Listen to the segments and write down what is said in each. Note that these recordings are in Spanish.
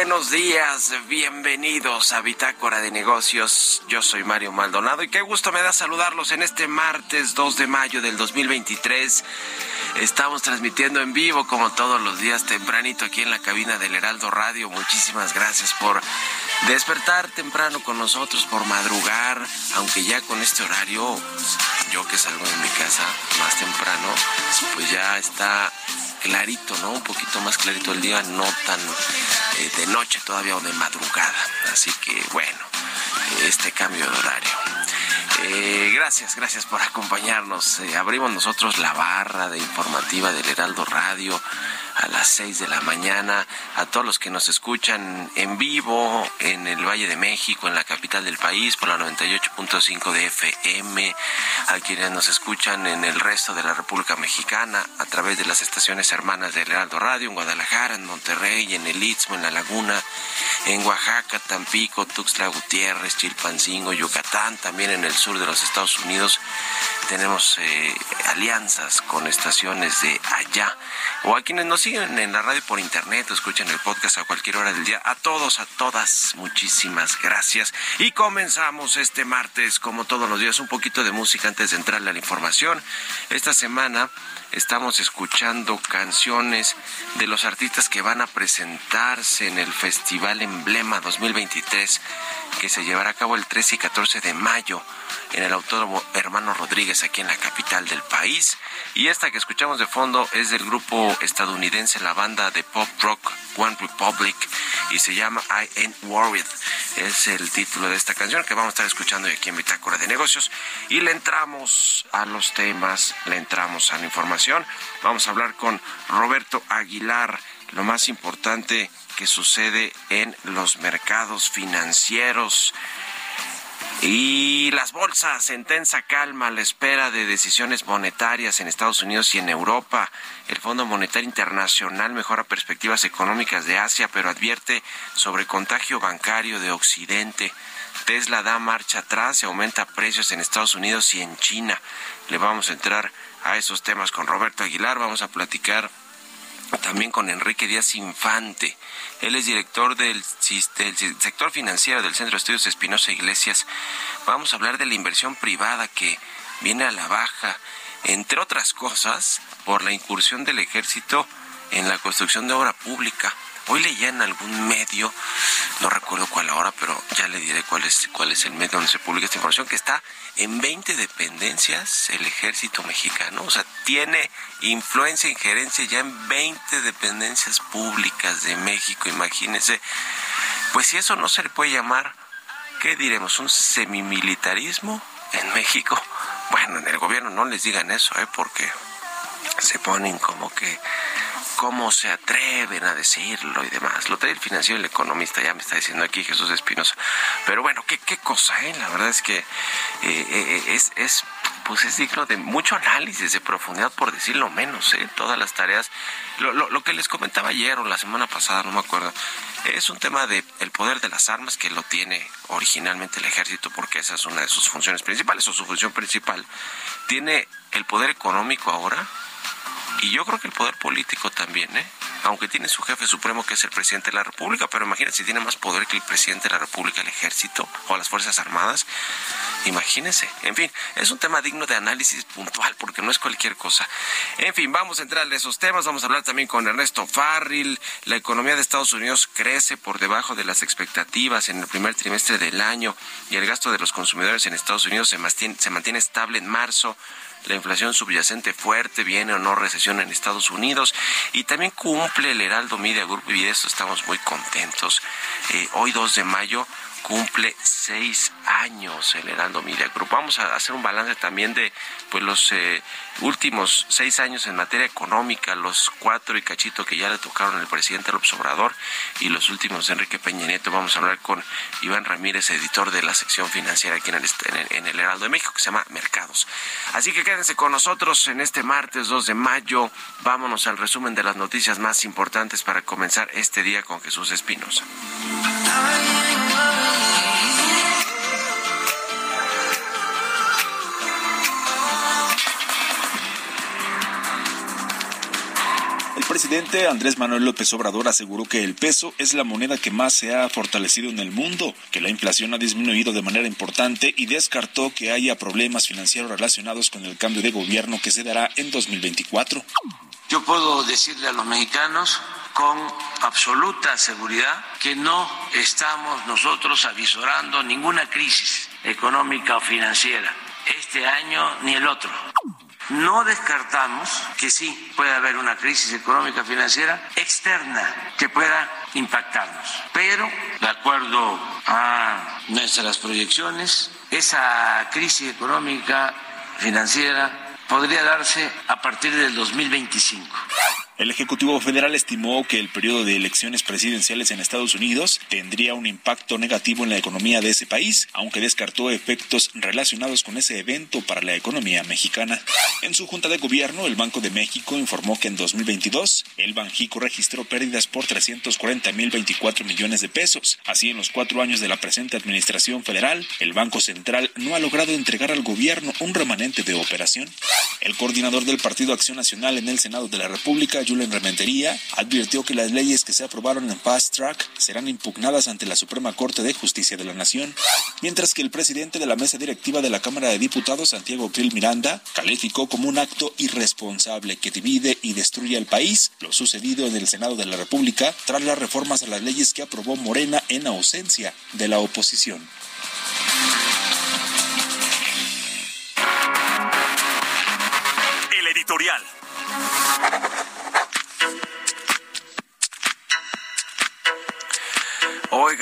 Buenos días. Bienvenidos a Bitácora de Negocios. Yo soy Mario Maldonado y qué gusto me da saludarlos en este martes 2 de mayo del 2023. Estamos transmitiendo en vivo como todos los días tempranito aquí en la cabina del Heraldo Radio. Muchísimas gracias por despertar temprano con nosotros, por madrugar, aunque ya con este horario, yo que salgo de mi casa más temprano, pues ya está clarito, ¿no? Un poquito más clarito el día, no tan eh, de noche todavía o de madrugada. Así que bueno, este cambio de horario. Eh, gracias, gracias por acompañarnos. Eh, abrimos nosotros la barra de informativa del Heraldo Radio a las 6 de la mañana. A todos los que nos escuchan en vivo en el Valle de México, en la capital del país, por la 98.5 de FM. A quienes nos escuchan en el resto de la República Mexicana a través de las estaciones hermanas del Heraldo Radio, en Guadalajara, en Monterrey, en el Istmo, en La Laguna, en Oaxaca, Tampico, Tuxtla Gutiérrez, Chilpancingo, Yucatán, también en el sur de los Estados Unidos. Tenemos eh, alianzas con estaciones de allá. O a quienes nos siguen en la radio por internet o escuchan el podcast a cualquier hora del día. A todos, a todas, muchísimas gracias. Y comenzamos este martes, como todos los días, un poquito de música antes de entrarle a la información. Esta semana estamos escuchando canciones de los artistas que van a presentarse en el Festival Emblema 2023 que se llevará a cabo el 13 y 14 de mayo en el Autódromo Hermano Rodríguez aquí en la capital del país. Y esta que escuchamos de fondo es del grupo estadounidense, la banda de pop rock One Republic y se llama I Ain't Worried. Es el título de esta canción que vamos a estar escuchando hoy aquí en Bitácora de Negocios. Y le entramos a los temas, le entramos a la información. Vamos a hablar con Roberto Aguilar, lo más importante que sucede en los mercados financieros. Y las bolsas en tensa calma a la espera de decisiones monetarias en Estados Unidos y en Europa. El Fondo Monetario Internacional mejora perspectivas económicas de Asia, pero advierte sobre contagio bancario de Occidente. Tesla da marcha atrás y aumenta precios en Estados Unidos y en China. Le vamos a entrar a esos temas con Roberto Aguilar. Vamos a platicar también con Enrique Díaz Infante. Él es director del, sector financiero del Centro de Estudios Espinosa Iglesias. Vamos a hablar de la inversión privada que viene a la baja, entre otras cosas, por la incursión del ejército en la construcción de obra pública. Hoy leía en algún medio, no recuerdo cuál ahora, pero ya le diré cuál es, cuál es el medio donde se publica esta información, que está en 20 dependencias el ejército mexicano. O sea, tiene influencia, injerencia ya en 20 dependencias públicas de México, imagínense. Pues si eso no se le puede llamar, ¿qué diremos? ¿Un semimilitarismo en México? Bueno, en el gobierno no les digan eso, ¿eh? porque se ponen como que cómo se atreven a decirlo y demás. Lo trae el financiero y el economista, ya me está diciendo aquí Jesús Espinosa. Pero bueno, qué, qué cosa, ¿eh? La verdad es que eh, eh, es, es, pues es digno de mucho análisis, de profundidad, por decirlo menos, ¿eh? Todas las tareas. Lo, lo, lo que les comentaba ayer o la semana pasada, no me acuerdo, es un tema de el poder de las armas que lo tiene originalmente el ejército, porque esa es una de sus funciones principales, o su función principal. Tiene el poder económico ahora, y yo creo que el poder político también, ¿eh? aunque tiene su jefe supremo que es el presidente de la República, pero imagínense si tiene más poder que el presidente de la República, el ejército o las Fuerzas Armadas. Imagínense. En fin, es un tema digno de análisis puntual porque no es cualquier cosa. En fin, vamos a entrar en esos temas. Vamos a hablar también con Ernesto Farril. La economía de Estados Unidos crece por debajo de las expectativas en el primer trimestre del año y el gasto de los consumidores en Estados Unidos se mantiene, se mantiene estable en marzo la inflación subyacente fuerte, viene o no recesión en Estados Unidos y también cumple el Heraldo Media Group y de esto estamos muy contentos. Eh, hoy 2 de mayo cumple seis años el Heraldo Media Group. Vamos a hacer un balance también de pues los eh, últimos seis años en materia económica, los cuatro y cachito que ya le tocaron al presidente López Obrador y los últimos de Enrique Peña Nieto. Vamos a hablar con Iván Ramírez, editor de la sección financiera aquí en el, en el Heraldo de México, que se llama Mercados. Así que quédense con nosotros en este martes 2 de mayo. Vámonos al resumen de las noticias más importantes para comenzar este día con Jesús Espinosa. Presidente Andrés Manuel López Obrador aseguró que el peso es la moneda que más se ha fortalecido en el mundo, que la inflación ha disminuido de manera importante y descartó que haya problemas financieros relacionados con el cambio de gobierno que se dará en 2024. Yo puedo decirle a los mexicanos con absoluta seguridad que no estamos nosotros avisorando ninguna crisis económica o financiera este año ni el otro. No descartamos que sí pueda haber una crisis económica financiera externa que pueda impactarnos, pero de acuerdo a nuestras proyecciones, esa crisis económica financiera podría darse a partir del 2025. El Ejecutivo Federal estimó que el periodo de elecciones presidenciales en Estados Unidos tendría un impacto negativo en la economía de ese país, aunque descartó efectos relacionados con ese evento para la economía mexicana. En su junta de gobierno, el Banco de México informó que en 2022 el Banjico registró pérdidas por 340.024 millones de pesos. Así, en los cuatro años de la presente administración federal, el Banco Central no ha logrado entregar al gobierno un remanente de operación. El coordinador del Partido Acción Nacional en el Senado de la República, Julen Rementería, advirtió que las leyes que se aprobaron en Fast Track serán impugnadas ante la Suprema Corte de Justicia de la Nación, mientras que el presidente de la mesa directiva de la Cámara de Diputados, Santiago Krill Miranda, calificó como un acto irresponsable que divide y destruye al país lo sucedido en el Senado de la República tras las reformas a las leyes que aprobó Morena en ausencia de la oposición.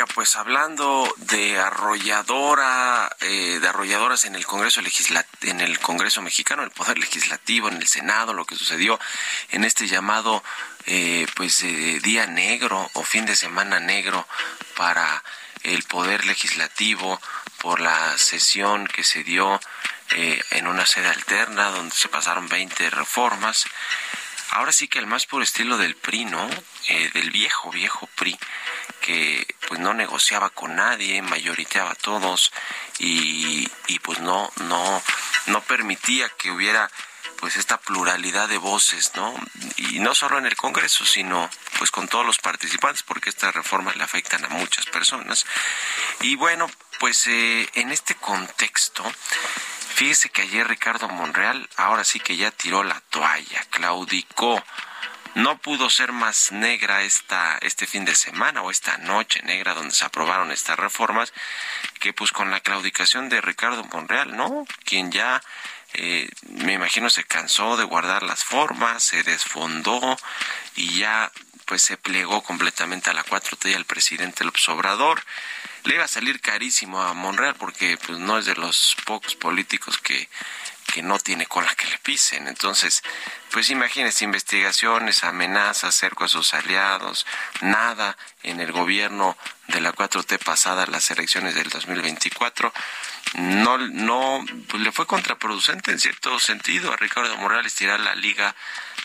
Pues hablando de arrolladora, eh, de arrolladoras en el Congreso Legisla en el Congreso Mexicano, el Poder Legislativo, en el Senado, lo que sucedió en este llamado, eh, pues eh, día negro o fin de semana negro para el Poder Legislativo por la sesión que se dio eh, en una sede alterna donde se pasaron 20 reformas. Ahora sí que el más por estilo del PRI, ¿no? Eh, del viejo, viejo PRI, que pues no negociaba con nadie, mayoriteaba a todos y, y pues no, no, no permitía que hubiera pues esta pluralidad de voces, ¿no? Y no solo en el Congreso, sino pues con todos los participantes, porque estas reformas le afectan a muchas personas. Y bueno, pues eh, en este contexto, fíjese que ayer Ricardo Monreal ahora sí que ya tiró la toalla, claudicó. No pudo ser más negra esta, este fin de semana o esta noche negra donde se aprobaron estas reformas que pues con la claudicación de Ricardo Monreal, ¿no? Quien ya eh, me imagino se cansó de guardar las formas, se desfondó y ya pues se plegó completamente a la 4T y al presidente López Obrador. Le iba a salir carísimo a Monreal porque pues no es de los pocos políticos que que no tiene cola que le pisen. Entonces, pues imagínese investigaciones, amenazas, cerco a sus aliados, nada en el gobierno de la 4T pasada, las elecciones del 2024. No, no, pues le fue contraproducente en cierto sentido a Ricardo Morales tirar la liga,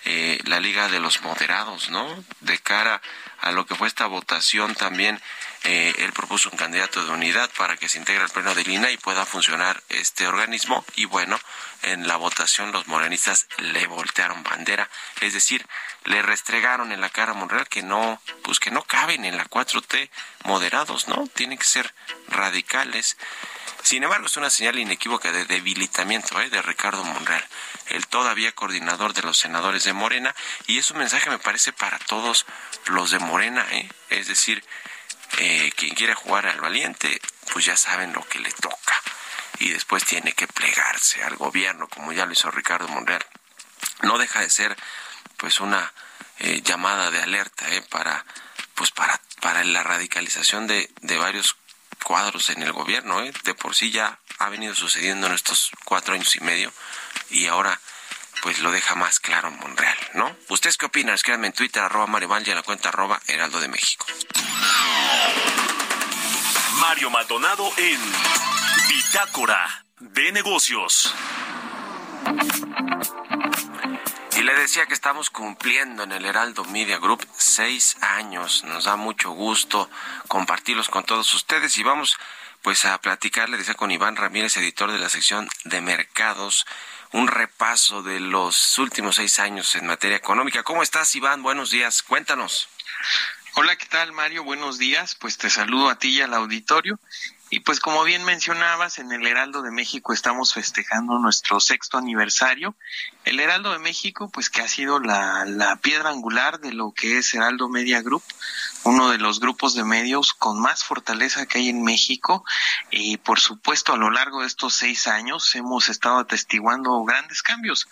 eh, la liga de los moderados, ¿no? De cara a lo que fue esta votación también eh, él propuso un candidato de unidad para que se integre al pleno de Lina y pueda funcionar este organismo y bueno, en la votación los morenistas le voltearon bandera, es decir, le restregaron en la cara a Monreal que no, pues que no caben en la 4T moderados, ¿no? Tienen que ser radicales. Sin embargo, es una señal inequívoca de debilitamiento ¿eh? de Ricardo Monreal, el todavía coordinador de los senadores de Morena, y es un mensaje, me parece, para todos los de Morena, ¿eh? es decir, eh, quien quiera jugar al valiente, pues ya saben lo que le toca. Y después tiene que plegarse al gobierno, como ya lo hizo Ricardo Monreal. No deja de ser, pues, una eh, llamada de alerta, eh, para, pues, para, para la radicalización de, de varios cuadros en el gobierno, eh. De por sí ya ha venido sucediendo en estos cuatro años y medio y ahora pues lo deja más claro en Monreal, ¿no? ¿Ustedes qué opinan? Escríbanme en Twitter, arroba Marival y en la cuenta arroba Heraldo de México. Mario Maldonado en Bitácora de Negocios. Y le decía que estamos cumpliendo en el Heraldo Media Group seis años. Nos da mucho gusto compartirlos con todos ustedes y vamos pues a platicar, le decía con Iván Ramírez, editor de la sección de mercados, un repaso de los últimos seis años en materia económica. ¿Cómo estás, Iván? Buenos días. Cuéntanos. Hola, ¿qué tal, Mario? Buenos días. Pues te saludo a ti y al auditorio. Y pues como bien mencionabas, en el Heraldo de México estamos festejando nuestro sexto aniversario. El Heraldo de México, pues que ha sido la, piedra angular de lo que es Heraldo Media Group, uno de los grupos de medios con más fortaleza que hay en México. Y por supuesto, a lo largo de estos seis años hemos estado atestiguando grandes cambios,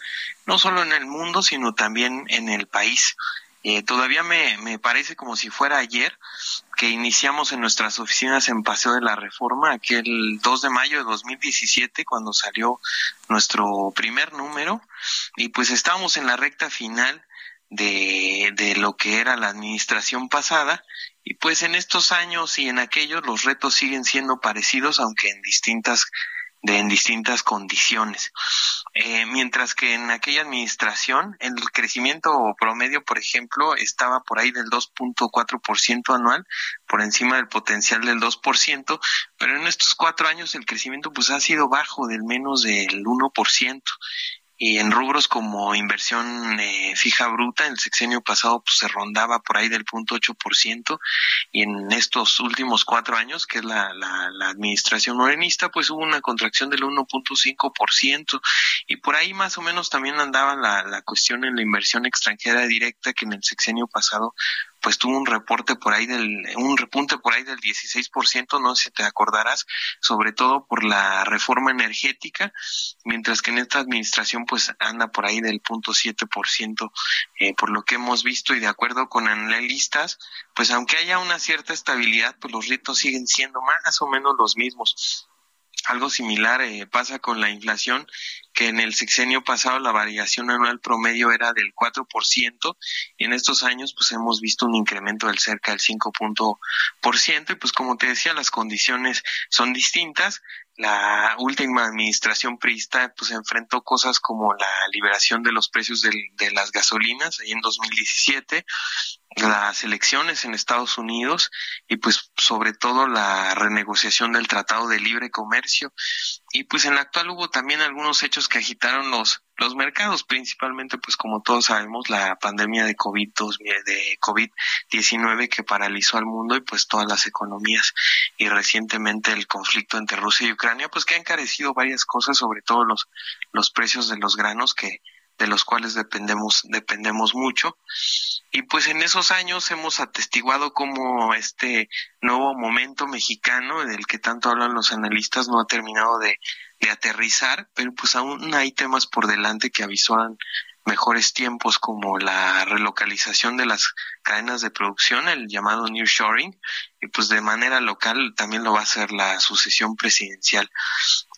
no solo en el mundo, sino también en el país. Eh, todavía me, me parece como si fuera ayer que iniciamos en nuestras oficinas en Paseo de la Reforma, aquel 2 de mayo de 2017, cuando salió nuestro primer número, y pues estábamos en la recta final de, de lo que era la administración pasada, y pues en estos años y en aquellos los retos siguen siendo parecidos, aunque en distintas de en distintas condiciones. Eh, mientras que en aquella administración el crecimiento promedio, por ejemplo, estaba por ahí del 2.4% anual, por encima del potencial del 2%, pero en estos cuatro años el crecimiento pues ha sido bajo del menos del 1% y en rubros como inversión eh, fija bruta, el sexenio pasado pues, se rondaba por ahí del punto ocho por ciento y en estos últimos cuatro años, que es la, la, la administración morenista, pues hubo una contracción del 1.5 por ciento y por ahí más o menos también andaba la, la cuestión en la inversión extranjera directa que en el sexenio pasado pues tuvo un reporte por ahí del, un repunte por ahí del 16%, no sé si te acordarás, sobre todo por la reforma energética, mientras que en esta administración pues anda por ahí del punto siete por ciento, eh, por lo que hemos visto y de acuerdo con analistas, pues aunque haya una cierta estabilidad, pues los ritos siguen siendo más o menos los mismos. Algo similar eh, pasa con la inflación, que en el sexenio pasado la variación anual promedio era del 4%, y en estos años pues hemos visto un incremento del cerca del 5%, y pues como te decía, las condiciones son distintas, la última administración priista pues enfrentó cosas como la liberación de los precios de, de las gasolinas ahí en 2017, las elecciones en Estados Unidos y pues sobre todo la renegociación del Tratado de Libre Comercio. Y pues en la actual hubo también algunos hechos que agitaron los los mercados, principalmente pues como todos sabemos la pandemia de COVID de COVID-19 que paralizó al mundo y pues todas las economías y recientemente el conflicto entre Rusia y Ucrania pues que ha encarecido varias cosas, sobre todo los los precios de los granos que de los cuales dependemos dependemos mucho y pues en esos años hemos atestiguado como este nuevo momento mexicano del que tanto hablan los analistas no ha terminado de, de aterrizar pero pues aún hay temas por delante que avisoran mejores tiempos como la relocalización de las cadenas de producción, el llamado New Shoring, y pues de manera local también lo va a hacer la sucesión presidencial.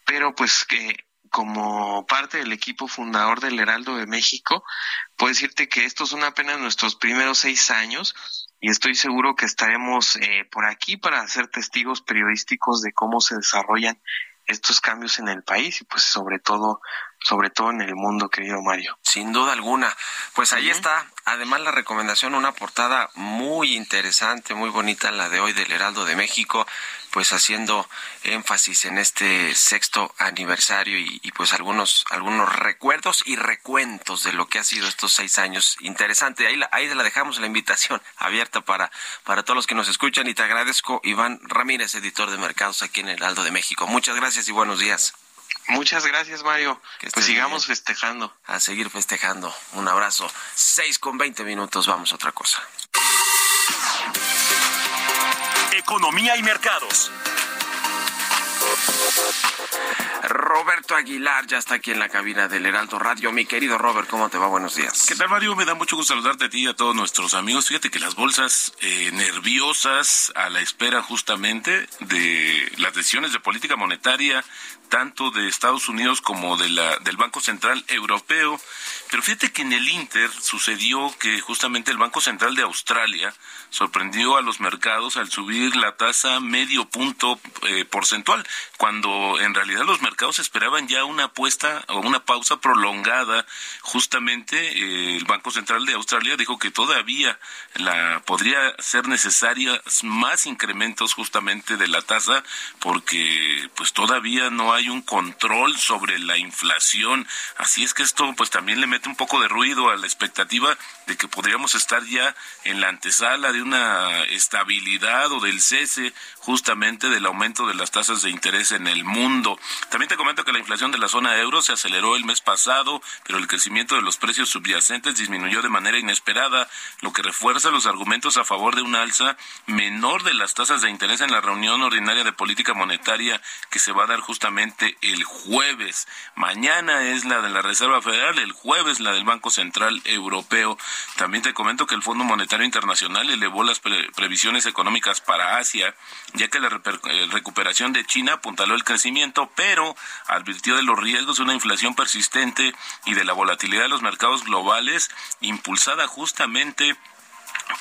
Pero pues que como parte del equipo fundador del Heraldo de México, puedo decirte que estos son apenas nuestros primeros seis años y estoy seguro que estaremos eh, por aquí para ser testigos periodísticos de cómo se desarrollan estos cambios en el país y pues sobre todo sobre todo en el mundo, querido Mario. Sin duda alguna. Pues ahí está, además la recomendación, una portada muy interesante, muy bonita, la de hoy del Heraldo de México, pues haciendo énfasis en este sexto aniversario y, pues algunos, algunos recuerdos y recuentos de lo que ha sido estos seis años. Interesante, ahí la, ahí la dejamos la invitación abierta para, para todos los que nos escuchan y te agradezco, Iván Ramírez, editor de mercados aquí en el Heraldo de México. Muchas gracias y buenos días. Muchas gracias, Mario. Pues sigamos festejando. A seguir festejando. Un abrazo. Seis con veinte minutos. Vamos a otra cosa. Economía y mercados. Roberto Aguilar ya está aquí en la cabina del Heraldo Radio. Mi querido Robert, ¿cómo te va? Buenos días. ¿Qué tal, Mario? Me da mucho gusto saludarte a ti y a todos nuestros amigos. Fíjate que las bolsas eh, nerviosas a la espera justamente de las decisiones de política monetaria tanto de Estados Unidos como de la, del Banco Central Europeo. Pero fíjate que en el Inter sucedió que justamente el Banco Central de Australia sorprendió a los mercados al subir la tasa medio punto eh, porcentual, cuando en realidad los mercados esperaban ya una apuesta o una pausa prolongada. Justamente eh, el Banco Central de Australia dijo que todavía la podría ser necesarias más incrementos justamente de la tasa porque pues todavía no hay un control sobre la inflación. Así es que esto pues también le mete un poco de ruido a la expectativa de que podríamos estar ya en la antesala de una estabilidad o del cese justamente del aumento de las tasas de interés en el mundo. También te comento que la inflación de la zona euro se aceleró el mes pasado, pero el crecimiento de los precios subyacentes disminuyó de manera inesperada, lo que refuerza los argumentos a favor de una alza menor de las tasas de interés en la reunión ordinaria de política monetaria que se va a dar justamente el jueves. Mañana es la de la Reserva Federal, el jueves la del Banco Central Europeo. También te comento que el Fondo Monetario Internacional elevó las previsiones económicas para Asia, ya que la eh, recuperación de China apuntaló el crecimiento, pero advirtió de los riesgos de una inflación persistente y de la volatilidad de los mercados globales, impulsada justamente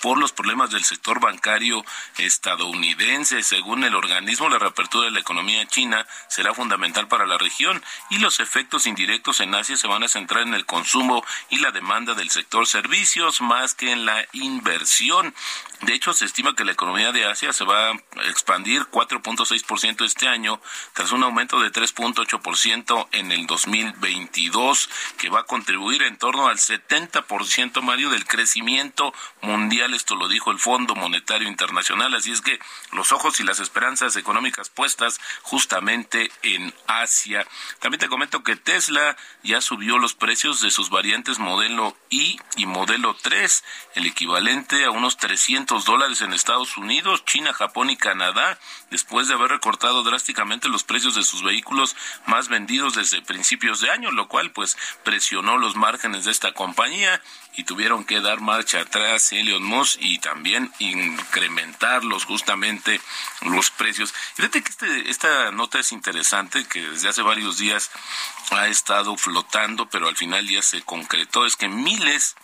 por los problemas del sector bancario estadounidense. Según el organismo, la reapertura de la economía china será fundamental para la región y los efectos indirectos en Asia se van a centrar en el consumo y la demanda del sector servicios más que en la inversión. De hecho, se estima que la economía de Asia se va a expandir 4.6% este año, tras un aumento de 3.8% en el 2022, que va a contribuir en torno al 70%, Mario, del crecimiento mundial. Esto lo dijo el Fondo Monetario Internacional. Así es que los ojos y las esperanzas económicas puestas justamente en Asia. También te comento que Tesla ya subió los precios de sus variantes modelo I y modelo 3, el equivalente a unos 300 dólares en Estados Unidos, China, Japón y Canadá, después de haber recortado drásticamente los precios de sus vehículos más vendidos desde principios de año, lo cual pues presionó los márgenes de esta compañía y tuvieron que dar marcha atrás Elon Y también incrementarlos justamente los precios. Fíjate que este, esta nota es interesante, que desde hace varios días ha estado flotando, pero al final ya se concretó, es que miles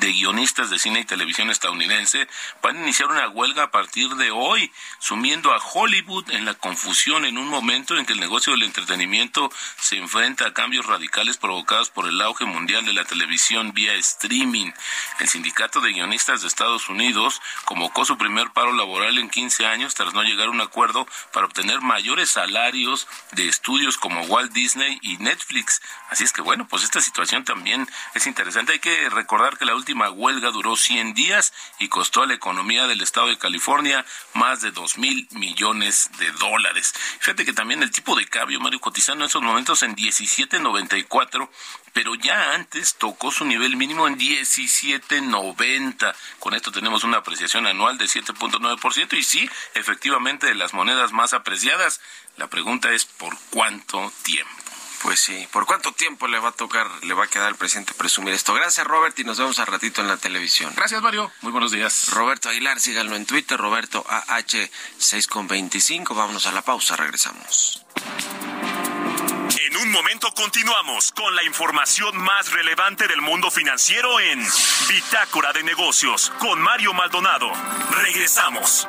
de guionistas de cine y televisión estadounidense van a iniciar una huelga a partir de hoy, sumiendo a Hollywood en la confusión en un momento en que el negocio del entretenimiento se enfrenta a cambios radicales provocados por el auge mundial de la televisión vía streaming. El sindicato de guionistas de Estados Unidos convocó su primer paro laboral en 15 años tras no llegar a un acuerdo para obtener mayores salarios de estudios como Walt Disney y Netflix. Así es que bueno, pues esta situación también es interesante. Hay que recordar que la última huelga duró 100 días y costó a la economía del estado de California más de 2 mil millones de dólares. Fíjate que también el tipo de cambio, Mario, cotizando en esos momentos en 17.94 pero ya antes tocó su nivel mínimo en 17.90. Con esto tenemos una apreciación anual de 7.9% y sí, efectivamente de las monedas más apreciadas. La pregunta es ¿por cuánto tiempo? Pues sí, ¿por cuánto tiempo le va a tocar, le va a quedar al presidente presumir esto? Gracias, Robert, y nos vemos al ratito en la televisión. Gracias, Mario. Muy buenos días. Roberto Aguilar, síganlo en Twitter, Roberto AH6 con 25. Vámonos a la pausa, regresamos. En un momento continuamos con la información más relevante del mundo financiero en Bitácora de Negocios con Mario Maldonado. Regresamos.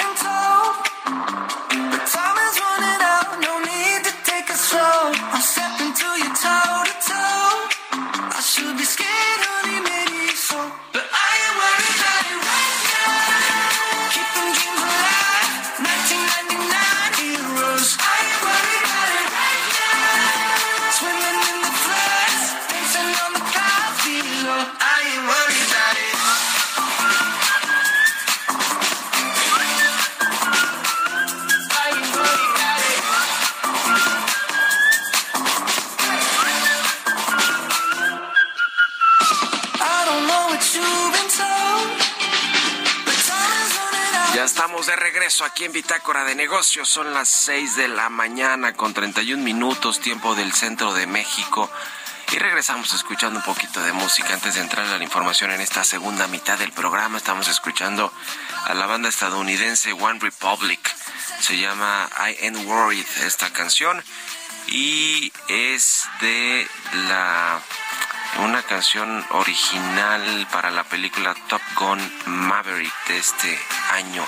Aquí en Bitácora de Negocios. Son las 6 de la mañana con 31 minutos, tiempo del centro de México. Y regresamos escuchando un poquito de música antes de entrar a la información en esta segunda mitad del programa. Estamos escuchando a la banda estadounidense One Republic. Se llama I Ain't Worried esta canción y es de la una canción original para la película Top Gun Maverick de este año.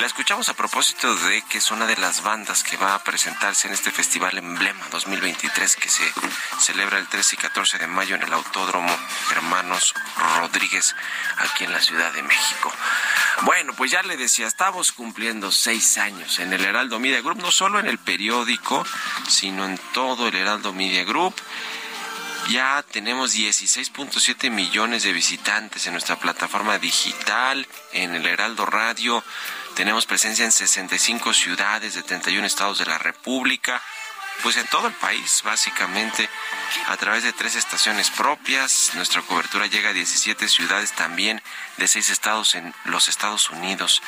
La escuchamos a propósito de que es una de las bandas que va a presentarse en este Festival Emblema 2023 que se celebra el 13 y 14 de mayo en el Autódromo Hermanos Rodríguez aquí en la Ciudad de México. Bueno, pues ya le decía, estamos cumpliendo seis años en el Heraldo Media Group, no solo en el periódico, sino en todo el Heraldo Media Group. Ya tenemos 16.7 millones de visitantes en nuestra plataforma digital, en el Heraldo Radio. Tenemos presencia en 65 ciudades de 31 estados de la República. Pues en todo el país, básicamente, a través de tres estaciones propias. Nuestra cobertura llega a 17 ciudades también de seis estados en los Estados Unidos.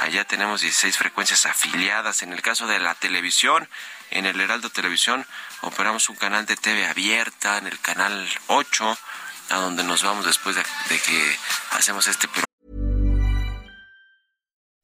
Allá tenemos 16 frecuencias afiliadas. En el caso de la televisión, en el Heraldo Televisión operamos un canal de TV abierta en el canal 8, a donde nos vamos después de, de que hacemos este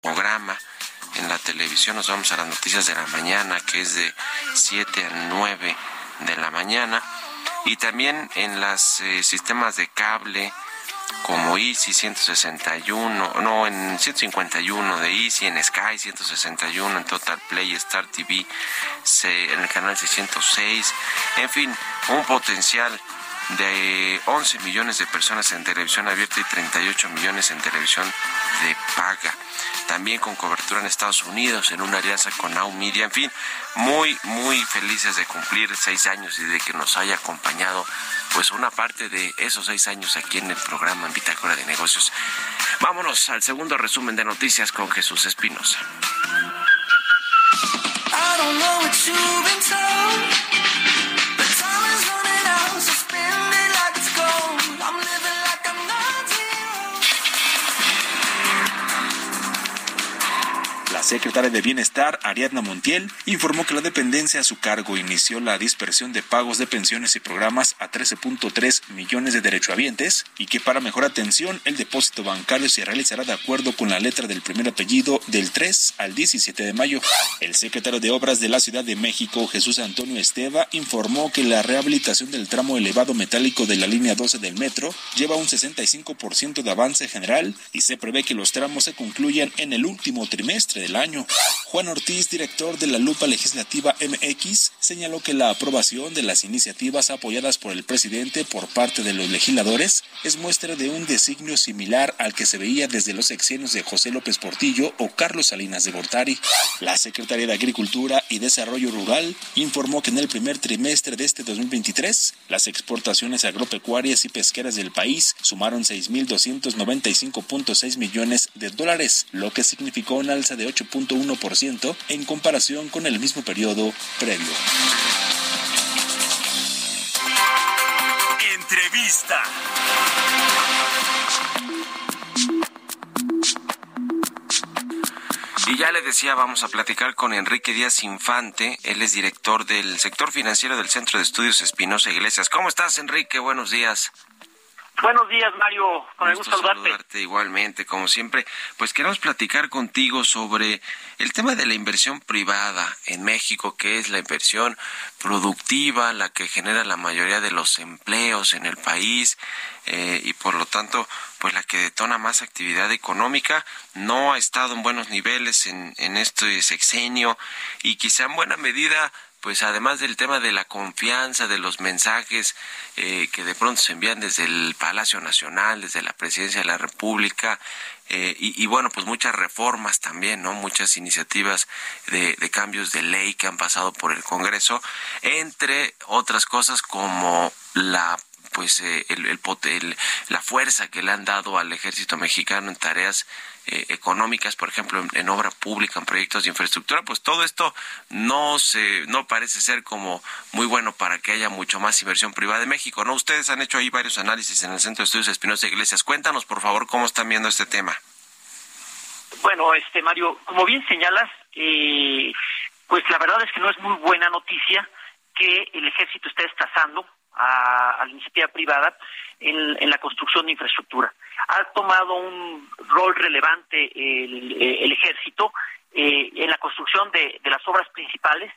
Programa en la televisión. Nos vamos a las noticias de la mañana, que es de 7 a 9 de la mañana. Y también en los eh, sistemas de cable como Easy 161, no, en 151 de Easy, en Sky 161, en Total Play, Star TV, en el canal 606, en fin, un potencial de 11 millones de personas en televisión abierta y 38 millones en televisión de paga. También con cobertura en Estados Unidos, en una alianza con Now Media. En fin, muy, muy felices de cumplir seis años y de que nos haya acompañado pues una parte de esos seis años aquí en el programa en Bitácora de Negocios. Vámonos al segundo resumen de noticias con Jesús Espinosa. Secretaria de Bienestar, Ariadna Montiel, informó que la dependencia a su cargo inició la dispersión de pagos de pensiones y programas a 13.3 millones de derechohabientes y que para mejor atención el depósito bancario se realizará de acuerdo con la letra del primer apellido del 3 al 17 de mayo. El secretario de Obras de la Ciudad de México, Jesús Antonio Esteva, informó que la rehabilitación del tramo elevado metálico de la línea 12 del metro lleva un 65% de avance general y se prevé que los tramos se concluyan en el último trimestre del Juan Ortiz, director de la Lupa Legislativa MX, señaló que la aprobación de las iniciativas apoyadas por el presidente por parte de los legisladores es muestra de un designio similar al que se veía desde los exenios de José López Portillo o Carlos Salinas de Gortari. La Secretaría de Agricultura y Desarrollo Rural informó que en el primer trimestre de este 2023, las exportaciones agropecuarias y pesqueras del país sumaron 6.295.6 millones de dólares, lo que significó un alza de 8.1% en comparación con el mismo periodo previo. Entrevista. Y ya le decía, vamos a platicar con Enrique Díaz Infante. Él es director del sector financiero del Centro de Estudios Espinosa Iglesias. ¿Cómo estás, Enrique? Buenos días. Buenos días, Mario. Con el gusto de saludarte. igualmente, como siempre. Pues queremos platicar contigo sobre el tema de la inversión privada en México, que es la inversión productiva, la que genera la mayoría de los empleos en el país eh, y por lo tanto, pues la que detona más actividad económica. No ha estado en buenos niveles en, en este sexenio y quizá en buena medida pues además del tema de la confianza, de los mensajes eh, que de pronto se envían desde el Palacio Nacional, desde la Presidencia de la República, eh, y, bueno, pues muchas reformas también, ¿no? Muchas iniciativas de, cambios de ley que han pasado por el Congreso, entre otras cosas como la pues eh, el, el, la fuerza que le han dado al ejército mexicano en tareas eh, económicas, por ejemplo, en, obra pública, en proyectos de infraestructura, pues todo esto no se, no parece ser como muy bueno para que haya mucho más inversión privada en México, ¿no? Ustedes han hecho ahí varios análisis en el Centro de Estudios Espinosa Iglesias. Cuéntanos, por favor, cómo están viendo este tema. Bueno, este Mario, como bien señalas, eh, pues la verdad es que no es muy buena noticia que el ejército esté destazando a, a la iniciativa privada en, la construcción de infraestructura. Ha tomado un rol relevante el, el ejército eh, en la construcción de, de, las obras principales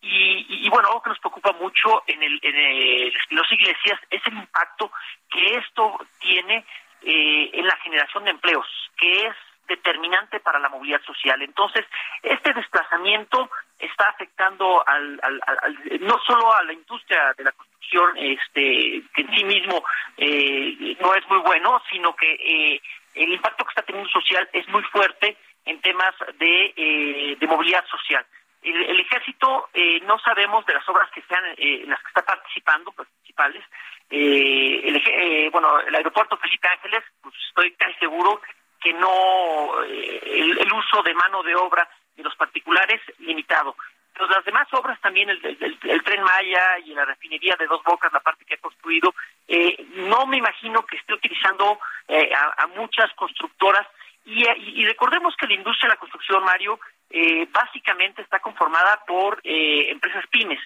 y, y, bueno, algo que nos preocupa mucho en el, en el Iglesias es el impacto que esto tiene eh, en la generación de empleos, que es determinante para la movilidad social. Entonces, este desplazamiento está afectando al, al, no solo a la industria de la construcción, este, que en sí mismo eh, no es muy bueno, sino que eh, el impacto que está teniendo social es muy fuerte en temas de, eh, de movilidad social. El, el ejército, eh, no sabemos de las obras que sean eh, en las que está participando, pues, principales. El, bueno, el aeropuerto Felipe Ángeles, pues estoy casi seguro que no el, el, uso de mano de obra de los particulares limitado. Pero las demás obras también, el, tren Maya y la refinería de Dos Bocas, la parte que ha construido, eh, no me imagino que esté utilizando eh, a, muchas constructoras. Y, recordemos que la industria de la construcción, Mario, básicamente está conformada por empresas pymes.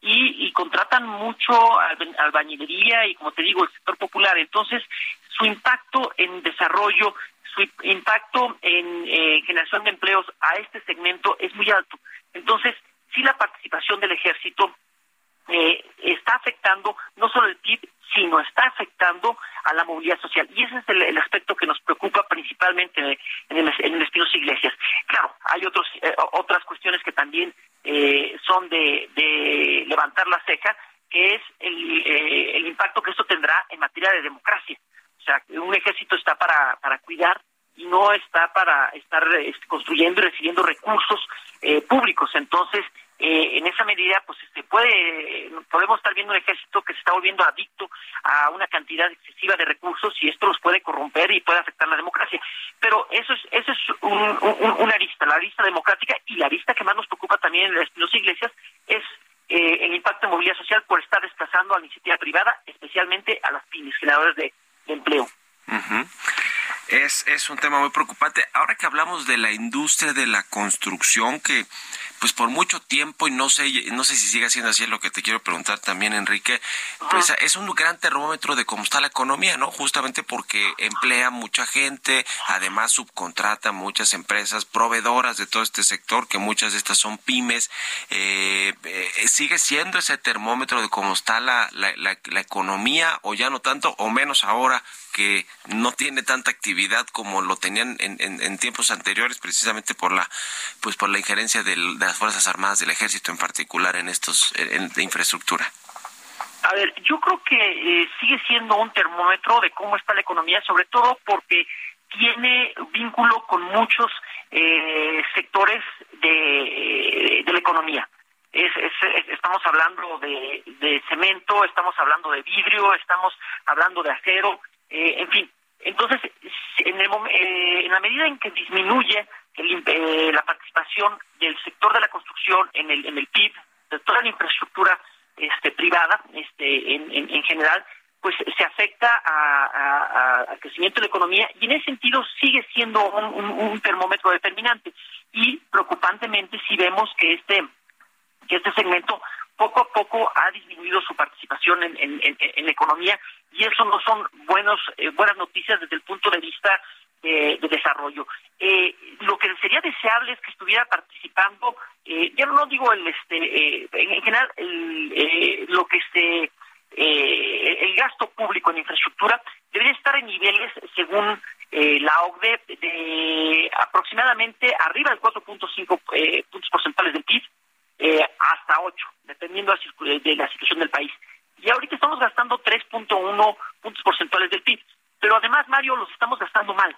Y, y, contratan mucho albañilería y, como te digo, el sector popular. Entonces, su impacto en desarrollo su impacto en eh, generación de empleos a este segmento es muy alto. Entonces, sí la participación del ejército eh, está afectando no solo el PIB, sino está afectando a la movilidad social. Y ese es el, aspecto que nos preocupa principalmente en el, en el Iglesias. Claro, hay otros, eh, otras cuestiones que también eh, son de, de levantar la ceja, que es el, eh, el, impacto que esto tendrá en materia de democracia. Sea, un ejército está para, para cuidar y no está para estar este, construyendo y recibiendo recursos eh, públicos. Entonces, eh, en esa medida, pues este, puede, podemos estar viendo un ejército que se está volviendo adicto a una cantidad excesiva de recursos y esto los puede corromper y puede afectar la democracia. Pero eso es, eso es una arista, la arista democrática y la arista que más nos preocupa también en las iglesias es eh, el impacto en movilidad social por estar desplazando a la iniciativa privada, especialmente a las pymes, generadores de, Es, es un tema muy preocupante. Ahora que hablamos de la industria de la construcción, que pues por mucho tiempo, y no sé, no sé si sigue siendo así, es lo que te quiero preguntar también, Enrique, pues es un gran termómetro de cómo está la economía, ¿no? Justamente porque emplea mucha gente, además subcontrata muchas empresas proveedoras de todo este sector, que muchas de estas son pymes. Eh, eh, ¿Sigue siendo ese termómetro de cómo está la, la, la economía, o ya no tanto, o menos ahora que no tiene tanta actividad como lo tenían en, en, tiempos anteriores, precisamente por la, pues por la injerencia de las Fuerzas Armadas del Ejército en particular en estos, en, de infraestructura. A ver, yo creo que eh, sigue siendo un termómetro de cómo está la economía, sobre todo porque tiene vínculo con muchos eh, sectores de, de la economía. Es, estamos hablando de, de, cemento, estamos hablando de vidrio, estamos hablando de acero, eh, en fin, entonces, en, el, eh, en la medida en que disminuye eh, la participación del sector de la construcción en el, en el PIB, de toda la infraestructura este, privada este, en, en, general, pues se afecta al crecimiento de la economía y en ese sentido sigue siendo un, un, termómetro determinante. Y preocupantemente si vemos que este, que este segmento poco a poco ha disminuido su participación en, en, la economía y eso no son buenos eh, buenas noticias desde el punto de vista de, desarrollo. Eh, lo que sería deseable es que estuviera participando, eh, ya no digo el este, eh, en, general el, lo que este el gasto público en infraestructura debería estar en niveles según la OCDE de aproximadamente arriba del 4.5 puntos porcentuales del PIB eh, hasta 8, dependiendo de la situación del país. Y ahorita estamos gastando 3.1 puntos porcentuales del PIB. Pero además, Mario, los estamos gastando mal.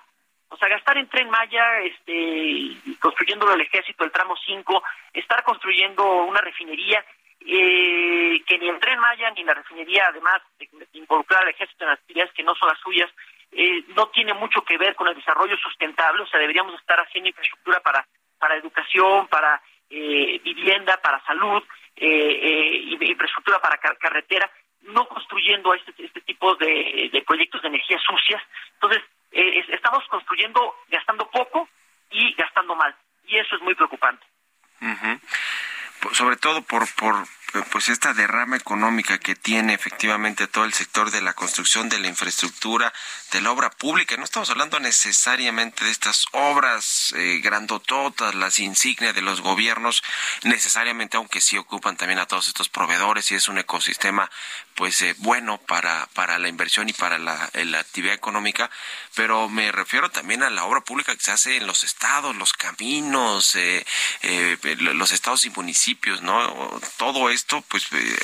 O sea, gastar en Tren Maya, este, construyendo el ejército, el tramo 5, estar construyendo una refinería, eh, que ni el Tren Maya ni la refinería, además de involucrar al ejército en actividades que no son las suyas, eh, no tiene mucho que ver con el desarrollo sustentable. O sea, deberíamos estar haciendo infraestructura para, para educación, para eh, vivienda, para salud, eh, eh, infraestructura para carretera, no construyendo este, este tipo de, proyectos de energía sucias. Entonces, eh, estamos construyendo gastando poco y gastando mal. Y eso es muy preocupante. Sobre todo por, por pues esta derrama económica que tiene efectivamente todo el sector de la construcción, de la infraestructura, de la obra pública. No estamos hablando necesariamente de estas obras eh, grandototas, las insignias de los gobiernos, necesariamente, aunque sí ocupan también a todos estos proveedores y es un ecosistema pues eh, bueno para, para la inversión y para la, la actividad económica, pero me refiero también a la obra pública que se hace en los estados, los caminos, eh, eh los estados y municipios, ¿no? Todo esto esto, pues eh,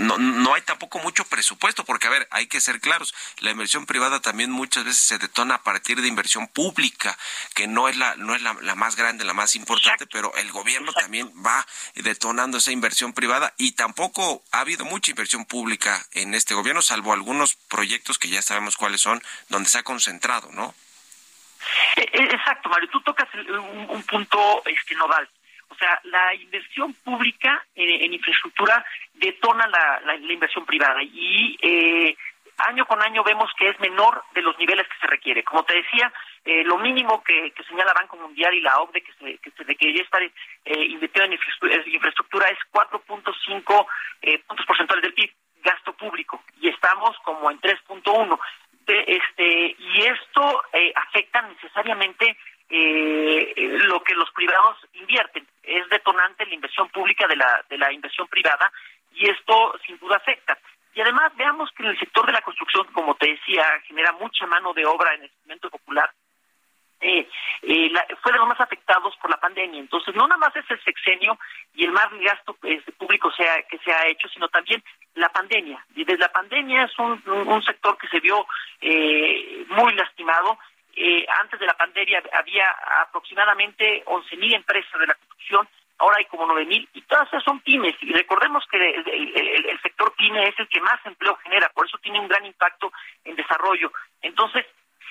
no, no hay tampoco mucho presupuesto, porque a ver, hay que ser claros, la inversión privada también muchas veces se detona a partir de inversión pública, que no es la, no es la, más grande, la más importante, pero el gobierno también va detonando esa inversión privada y tampoco ha habido mucha inversión pública en este gobierno, salvo algunos proyectos que ya sabemos cuáles son, donde se ha concentrado, ¿no? Eh, eh, exacto, Mario, tú tocas un, un punto este, nodal. La inversión pública en, infraestructura detona la, inversión privada y eh, año con año vemos que es menor de los niveles que se requiere. Como te decía, eh, lo mínimo que, señala Banco Mundial y la OCDE que se, que se debería estar eh, en infraestructura, es 4.5 eh, puntos porcentuales del PIB, gasto público, y estamos como en 3.1. Este, y esto eh, afecta necesariamente eh, lo que los privados invierten. Es detonante la inversión pública de la, de la inversión privada y esto sin duda afecta. Y además veamos que en el sector de la construcción, como te decía, genera mucha mano de obra en el segmento popular. Eh, eh, fue de los más afectados por la pandemia. Entonces, no nada más es el sexenio y y el más gasto este, público sea, que se ha hecho, sino también la pandemia. Y desde la pandemia es un, un sector que se vio eh, muy lastimado. Eh, antes de la pandemia había aproximadamente 11.000 empresas de la construcción, ahora hay como 9.000 y todas esas son pymes. Y recordemos que el, sector pyme es el que más empleo genera, por eso tiene un gran impacto en desarrollo. Entonces,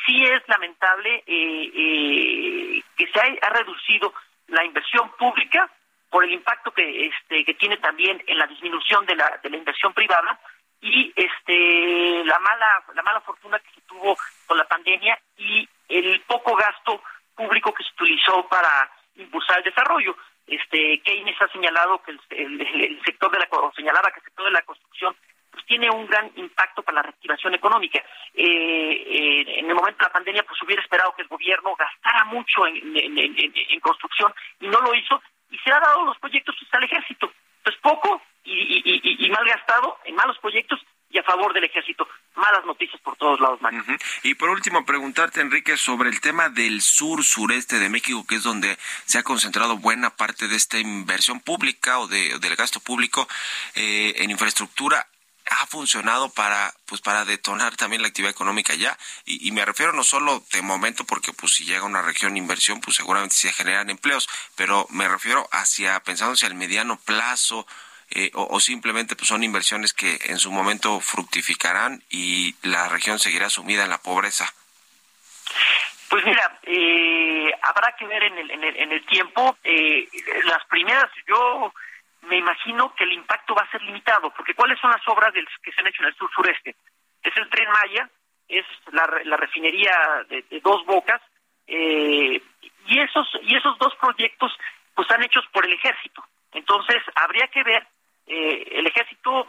sí es lamentable eh, eh, que se ha, reducido la inversión pública por el impacto que este que tiene también en la disminución de la de la inversión privada y este la mala la mala fortuna que se tuvo con la pandemia y el poco gasto público que se utilizó para impulsar el desarrollo. Este Keynes ha señalado que el, sector de la señalaba que el sector de la construcción pues tiene un gran impacto para la reactivación económica. Eh, eh, en el momento de la pandemia, pues hubiera esperado que el gobierno gastara mucho en, construcción y no lo hizo y se ha dado los proyectos al ejército. Pues poco y, mal gastado en malos proyectos y a favor del ejército. Malas noticias por todos lados, Mario. Y por último, preguntarte, Enrique, sobre el tema del sur-sureste de México, que es donde se ha concentrado buena parte de esta inversión pública o de, del gasto público eh, en infraestructura ha funcionado para pues para detonar también la actividad económica ya y, me refiero no solo de momento porque pues si llega una región inversión pues seguramente se generan empleos pero me refiero hacia pensando hacia el mediano plazo eh, o, simplemente pues son inversiones que en su momento fructificarán y la región seguirá sumida en la pobreza pues mira, eh, habrá que ver en el, en el, en el tiempo. Eh, las primeras, yo me imagino que el impacto va a ser limitado, porque ¿cuáles son las obras del, que se han hecho en el sur sureste? Es el tren Maya, es la, refinería de, dos bocas, eh, y esos y esos dos proyectos pues están hechos por el ejército. Entonces habría que ver, eh, el ejército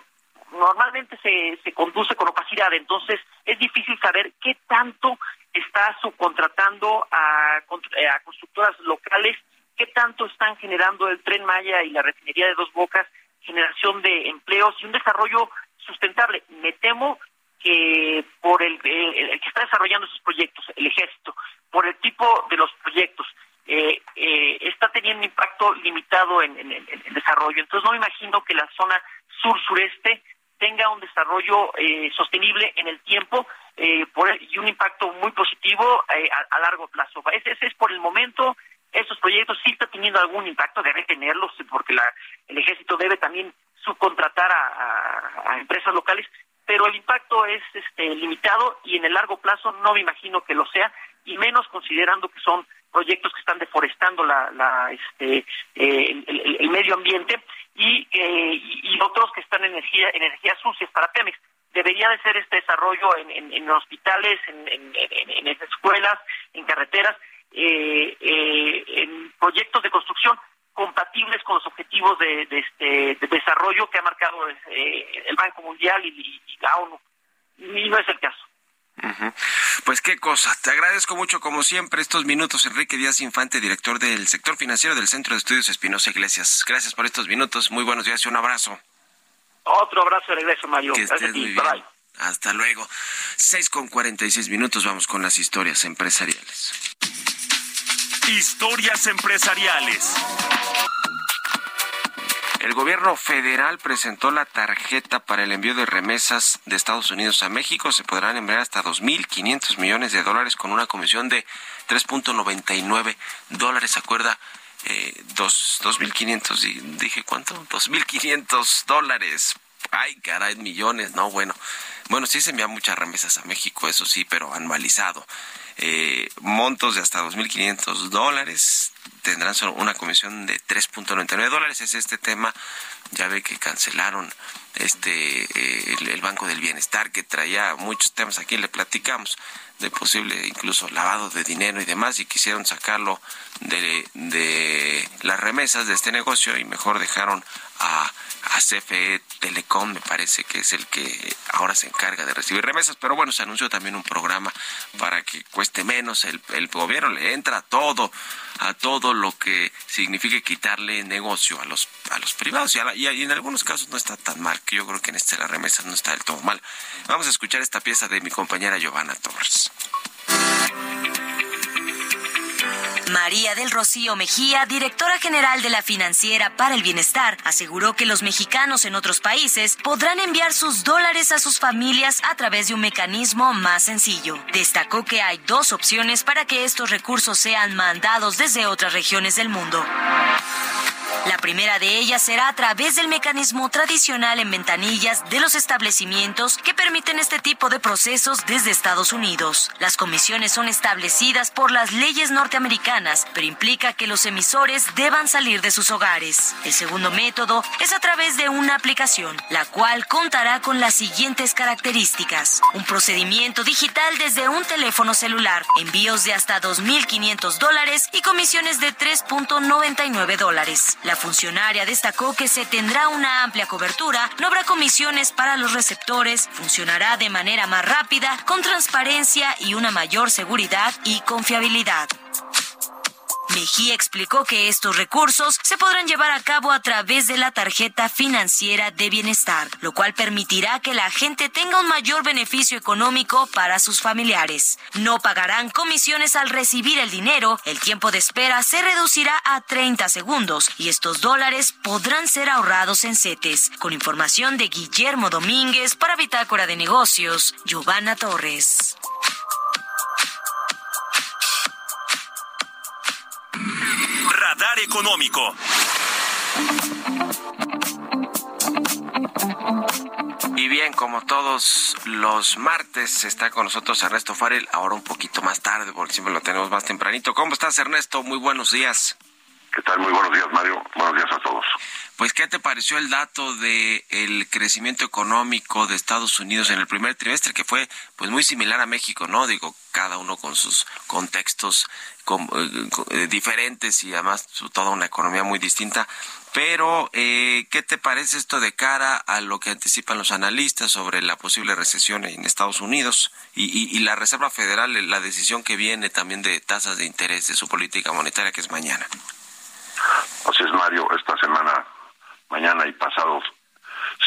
normalmente se, se conduce con opacidad, entonces es difícil saber qué tanto está subcontratando a, a constructoras locales qué tanto están generando el tren Maya y la refinería de Dos Bocas, generación de empleos y un desarrollo sustentable. Me temo que por el, que está desarrollando esos proyectos, el ejército, por el tipo de los proyectos, eh, eh, está teniendo un impacto limitado en, el desarrollo. Entonces no me imagino que la zona sur-sureste tenga un desarrollo eh, sostenible en el tiempo por y un impacto muy positivo a, largo plazo. Ese, es por el momento proyectos sí están teniendo algún impacto, debe tenerlos, porque la, el ejército debe también subcontratar a, empresas locales, pero el impacto es este, limitado y en el largo plazo no me imagino que lo sea, y menos considerando que son proyectos que están deforestando la, la este, eh, el, medio ambiente y, eh, y, otros que están en energía, energías sucias para Pemex. Debería de ser este desarrollo en, en, hospitales, en escuelas, en carreteras, eh, eh, en proyectos de construcción compatibles con los objetivos de, este desarrollo que ha marcado eh, el Banco Mundial y, la ONU. Y no es el caso. Pues qué cosa. Te agradezco mucho, como siempre, estos minutos, Enrique Díaz Infante, director del sector financiero del Centro de Estudios Espinosa Iglesias. Gracias por estos minutos. Muy buenos días y un abrazo. Otro abrazo de regreso, Mario. Gracias Hasta luego. Seis con cuarenta y seis minutos. Vamos con las historias empresariales. Historias empresariales. El gobierno federal presentó la tarjeta para el envío de remesas de Estados Unidos a México. Se podrán enviar hasta 2.500 millones de dólares con una comisión de 3.99 dólares. ¿Se acuerda? Eh, dos, 2.500, dije cuánto? 2.500 dólares. Ay, caray, millones, no, bueno. Bueno, sí se envían muchas remesas a México, eso sí, pero anualizado. Eh, montos de hasta 2.500 dólares tendrán solo una comisión de 3.99 dólares. Es este tema, ya ve que cancelaron este eh, el, Banco del Bienestar que traía muchos temas aquí le platicamos de posible incluso lavado de dinero y demás y quisieron sacarlo de, de las remesas de este negocio y mejor dejaron a a CFE Telecom, me parece que es el que ahora se encarga de recibir remesas, pero bueno, se anunció también un programa para que cueste menos, el, el gobierno le entra a todo, a todo lo que signifique quitarle negocio a los, a los privados, y, y, en algunos casos no está tan mal, que yo creo que en este la remesa no está del todo mal. Vamos a escuchar esta pieza de mi compañera Giovanna Torres. María del Rocío Mejía, directora general de la Financiera para el Bienestar, aseguró que los mexicanos en otros países podrán enviar sus dólares a sus familias a través de un mecanismo más sencillo. Destacó que hay dos opciones para que estos recursos sean mandados desde otras regiones del mundo. La primera de ellas será a través del mecanismo tradicional en ventanillas de los establecimientos que permiten este tipo de procesos desde Estados Unidos. Las comisiones son establecidas por las leyes norteamericanas, pero implica que los emisores deban salir de sus hogares. El segundo método es a través de una aplicación, la cual contará con las siguientes características. Un procedimiento digital desde un teléfono celular, envíos de hasta 2.500 dólares y comisiones de 3.99 dólares. La funcionaria destacó que se tendrá una amplia cobertura, no habrá comisiones para los receptores, funcionará de manera más rápida, con transparencia y una mayor seguridad y confiabilidad. Mejía explicó que estos recursos se podrán llevar a cabo a través de la tarjeta financiera de bienestar, lo cual permitirá que la gente tenga un mayor beneficio económico para sus familiares. No pagarán comisiones al recibir el dinero, el tiempo de espera se reducirá a 30 segundos y estos dólares podrán ser ahorrados en CETES. Con información de Guillermo Domínguez para Bitácora de Negocios, Giovanna Torres. Económico. Y bien, como todos los martes, está con nosotros Ernesto Farel, ahora un poquito más tarde, porque siempre lo tenemos más tempranito. ¿Cómo estás, Ernesto? Muy buenos días. ¿Qué tal? Muy buenos días, Mario. Buenos días a todos. Pues, ¿qué te pareció el dato de el crecimiento económico de Estados Unidos en el primer trimestre, que fue pues muy similar a México, ¿no? Digo, cada uno con sus contextos con, eh, diferentes y además toda una economía muy distinta. Pero, eh, ¿qué te parece esto de cara a lo que anticipan los analistas sobre la posible recesión en Estados Unidos y la Reserva Federal, la decisión que viene también de tasas de interés de su política monetaria, que es mañana? Así es, Mario. Esta semana, mañana y pasado,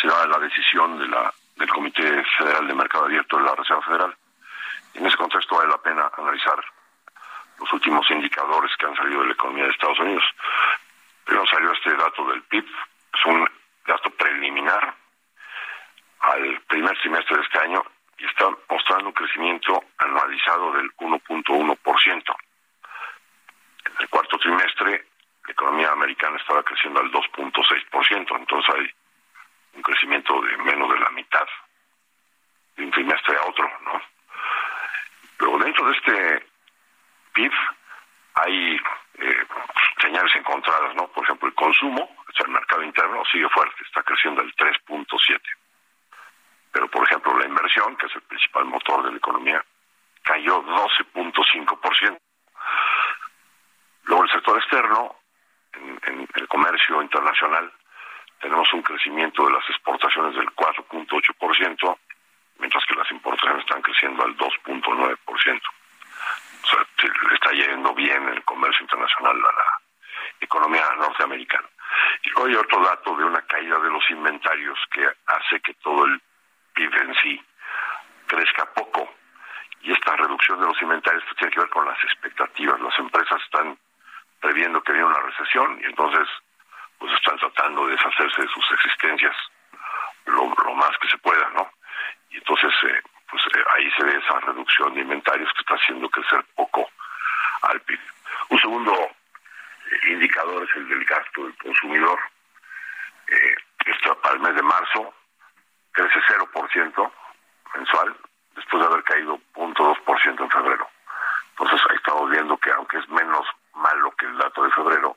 será la decisión de la, del Comité Federal de Mercado Abierto de la Reserva Federal. En ese contexto vale la pena analizar los últimos indicadores que han salido de la economía de Estados Unidos. Primero salió este dato del PIB, es un dato preliminar al primer trimestre de este año y está mostrando un crecimiento anualizado del 1.1%. En el cuarto trimestre, la economía americana estaba creciendo al 2.6%, entonces hay un crecimiento de menos de la mitad de un trimestre a otro, ¿no? Pero dentro de este PIB hay eh, señales encontradas, ¿no? Por ejemplo, el consumo, o sea, el mercado interno sigue fuerte, está creciendo al 3.7. Pero, por ejemplo, la inversión, que es el principal motor de la economía, cayó 12.5%. Luego, el sector externo, en, en el comercio internacional, tenemos un crecimiento de las exportaciones del 4.8%, mientras que las importaciones están creciendo al 2.9%. O sea, le está yendo bien el comercio internacional a la economía norteamericana. Y luego hay otro dato de una caída de los inventarios que hace que todo el PIB en sí crezca poco. Y esta reducción de los inventarios tiene que ver con las expectativas. Las empresas están previendo que viene una recesión y entonces pues están tratando de deshacerse de sus existencias lo, más que se pueda, ¿no? Y entonces eh, pues eh, ahí se ve esa reducción de inventarios que está haciendo crecer poco al PIB. Un segundo eh, indicador es el del gasto del consumidor. Eh, esto para el mes de marzo crece 0% mensual, después de haber caído 0.2% en febrero. Entonces ahí estamos viendo que aunque es menos malo que el dato de febrero,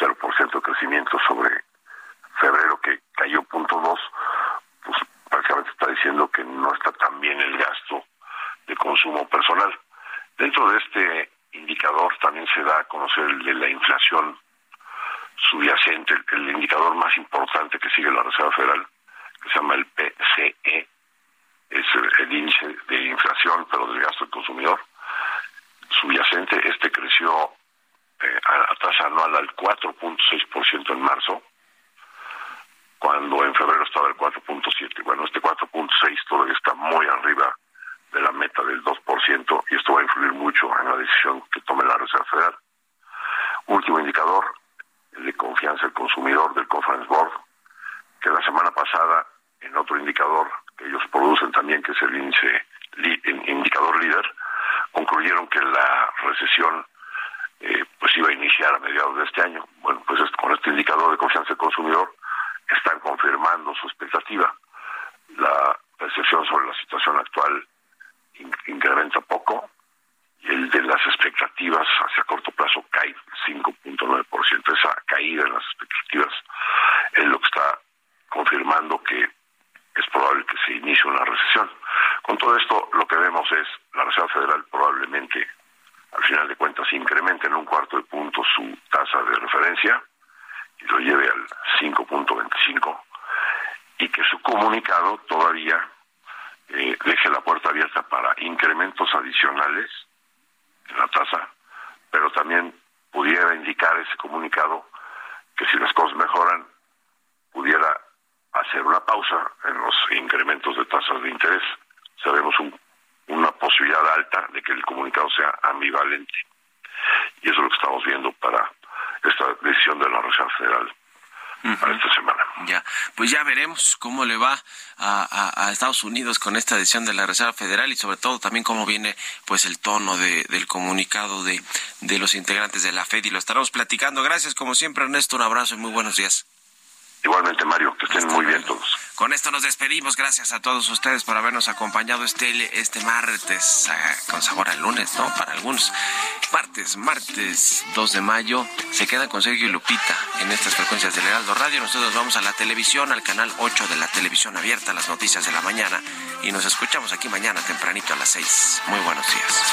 0% de crecimiento sobre febrero que cayó 0.2, pues prácticamente está diciendo que no está tan bien el gasto de consumo personal. Dentro de este indicador también se da a conocer el de la inflación subyacente, el, indicador más importante que sigue la Reserva Federal, que se llama el PCE, es el índice de inflación, pero del gasto del consumidor subyacente. Este creció eh, a, tasa anual al 4.6% en marzo, cuando en febrero estaba el 4.7. Bueno, este 4.6 todavía está muy arriba de la meta del 2% y esto va a influir mucho en la decisión que tome la Reserva Federal. último indicador, el de confianza del consumidor del Conference Board, que la semana pasada, en otro indicador que ellos producen también, que es el índice indicador líder, concluyeron que la recesión eh, pues iba a iniciar a mediados de este año. Bueno, pues con este indicador de confianza del consumidor están confirmando su expectativa. La percepción sobre la situación actual incrementa poco y el de las expectativas hacia corto plazo cae 5.9%. Esa caída en las expectativas es lo que está confirmando que es probable que se inicie una recesión. Con todo esto, lo que vemos es la Reserva Federal probablemente, al final de cuentas, incremente en un cuarto de punto su tasa de referencia y lo lleve al 5.25 y que su comunicado todavía eh, deje la puerta abierta para incrementos adicionales en la tasa, pero también pudiera indicar ese comunicado que si las cosas mejoran, pudiera hacer una pausa en los incrementos de tasas de interés. Sabemos una posibilidad alta de que el comunicado sea ambivalente. Y eso es lo que estamos viendo para esta decisión de la Reserva Federal para esta semana. Ya, pues ya veremos cómo le va a, Estados Unidos con esta decisión de la Reserva Federal y sobre todo también cómo viene pues el tono de, del comunicado de, de los integrantes de la Fed y lo estaremos platicando. Gracias como siempre Ernesto, un abrazo y muy buenos días. Igualmente, Mario, que estén muy bien todos. Con esto nos despedimos. Gracias a todos ustedes por habernos acompañado este, este martes, ah, con sabor al lunes, ¿no? Para algunos. Martes, martes 2 de mayo. Se quedan con Sergio y Lupita en estas frecuencias del Heraldo Radio. Nosotros vamos a la televisión, al canal 8 de la televisión abierta, las noticias de la mañana. Y nos escuchamos aquí mañana tempranito a las 6. Muy buenos días.